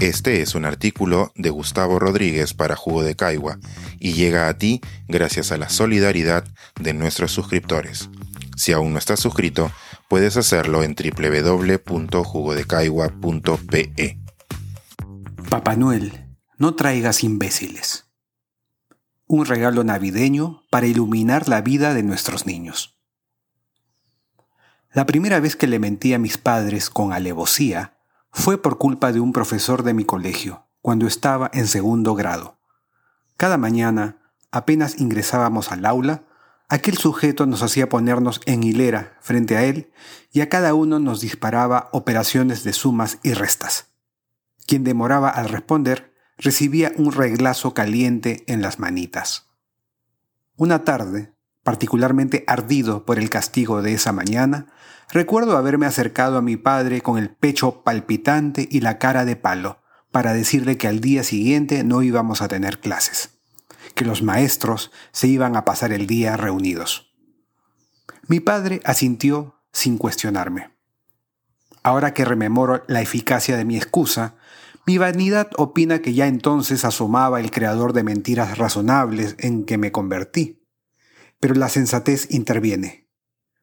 Este es un artículo de Gustavo Rodríguez para Jugo de Caigua y llega a ti gracias a la solidaridad de nuestros suscriptores. Si aún no estás suscrito, puedes hacerlo en www.jugodecaigua.pe. Papá Noel, no traigas imbéciles. Un regalo navideño para iluminar la vida de nuestros niños. La primera vez que le mentí a mis padres con alevosía fue por culpa de un profesor de mi colegio, cuando estaba en segundo grado. Cada mañana, apenas ingresábamos al aula, aquel sujeto nos hacía ponernos en hilera frente a él y a cada uno nos disparaba operaciones de sumas y restas. Quien demoraba al responder recibía un reglazo caliente en las manitas. Una tarde, particularmente ardido por el castigo de esa mañana, recuerdo haberme acercado a mi padre con el pecho palpitante y la cara de palo para decirle que al día siguiente no íbamos a tener clases, que los maestros se iban a pasar el día reunidos. Mi padre asintió sin cuestionarme. Ahora que rememoro la eficacia de mi excusa, mi vanidad opina que ya entonces asomaba el creador de mentiras razonables en que me convertí pero la sensatez interviene.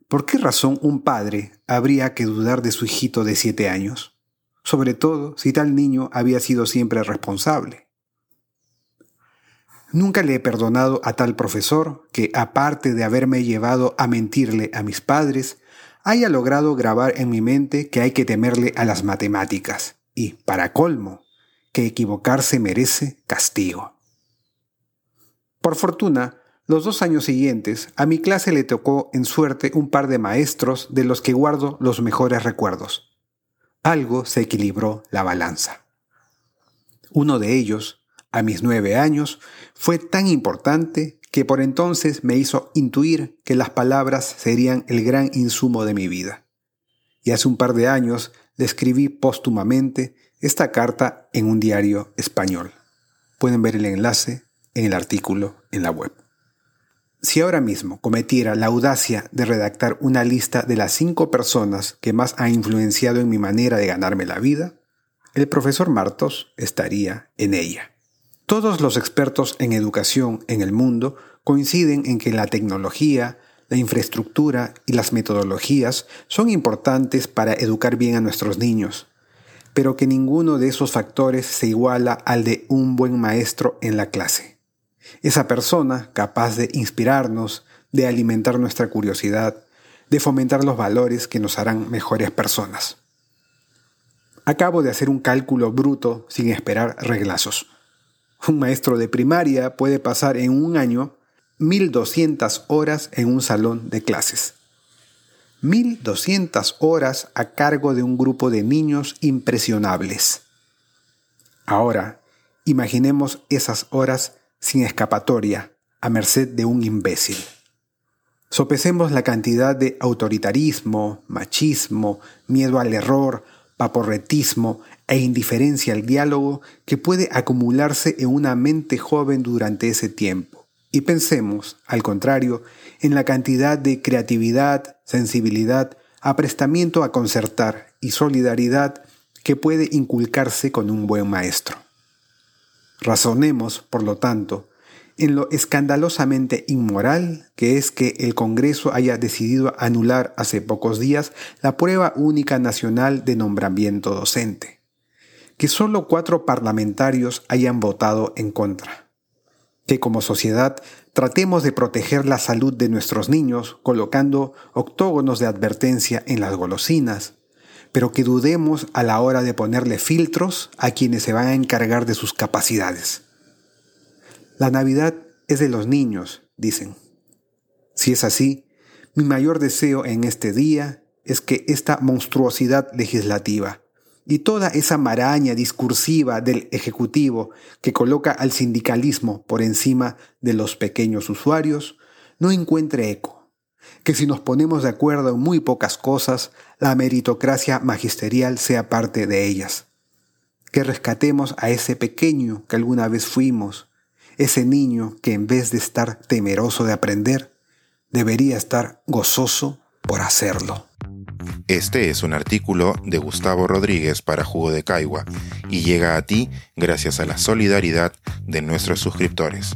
¿Por qué razón un padre habría que dudar de su hijito de siete años? Sobre todo si tal niño había sido siempre responsable. Nunca le he perdonado a tal profesor que, aparte de haberme llevado a mentirle a mis padres, haya logrado grabar en mi mente que hay que temerle a las matemáticas y, para colmo, que equivocarse merece castigo. Por fortuna, los dos años siguientes, a mi clase le tocó en suerte un par de maestros de los que guardo los mejores recuerdos. Algo se equilibró la balanza. Uno de ellos, a mis nueve años, fue tan importante que por entonces me hizo intuir que las palabras serían el gran insumo de mi vida. Y hace un par de años le escribí póstumamente esta carta en un diario español. Pueden ver el enlace en el artículo en la web. Si ahora mismo cometiera la audacia de redactar una lista de las cinco personas que más han influenciado en mi manera de ganarme la vida, el profesor Martos estaría en ella. Todos los expertos en educación en el mundo coinciden en que la tecnología, la infraestructura y las metodologías son importantes para educar bien a nuestros niños, pero que ninguno de esos factores se iguala al de un buen maestro en la clase. Esa persona capaz de inspirarnos, de alimentar nuestra curiosidad, de fomentar los valores que nos harán mejores personas. Acabo de hacer un cálculo bruto sin esperar reglazos. Un maestro de primaria puede pasar en un año 1200 horas en un salón de clases. 1200 horas a cargo de un grupo de niños impresionables. Ahora, imaginemos esas horas sin escapatoria, a merced de un imbécil. Sopesemos la cantidad de autoritarismo, machismo, miedo al error, paporretismo e indiferencia al diálogo que puede acumularse en una mente joven durante ese tiempo. Y pensemos, al contrario, en la cantidad de creatividad, sensibilidad, aprestamiento a concertar y solidaridad que puede inculcarse con un buen maestro. Razonemos, por lo tanto, en lo escandalosamente inmoral que es que el Congreso haya decidido anular hace pocos días la prueba única nacional de nombramiento docente, que solo cuatro parlamentarios hayan votado en contra, que como sociedad tratemos de proteger la salud de nuestros niños colocando octógonos de advertencia en las golosinas, pero que dudemos a la hora de ponerle filtros a quienes se van a encargar de sus capacidades. La Navidad es de los niños, dicen. Si es así, mi mayor deseo en este día es que esta monstruosidad legislativa y toda esa maraña discursiva del Ejecutivo que coloca al sindicalismo por encima de los pequeños usuarios no encuentre eco que si nos ponemos de acuerdo en muy pocas cosas, la meritocracia magisterial sea parte de ellas. Que rescatemos a ese pequeño que alguna vez fuimos, ese niño que en vez de estar temeroso de aprender, debería estar gozoso por hacerlo. Este es un artículo de Gustavo Rodríguez para Jugo de Caigua y llega a ti gracias a la solidaridad de nuestros suscriptores.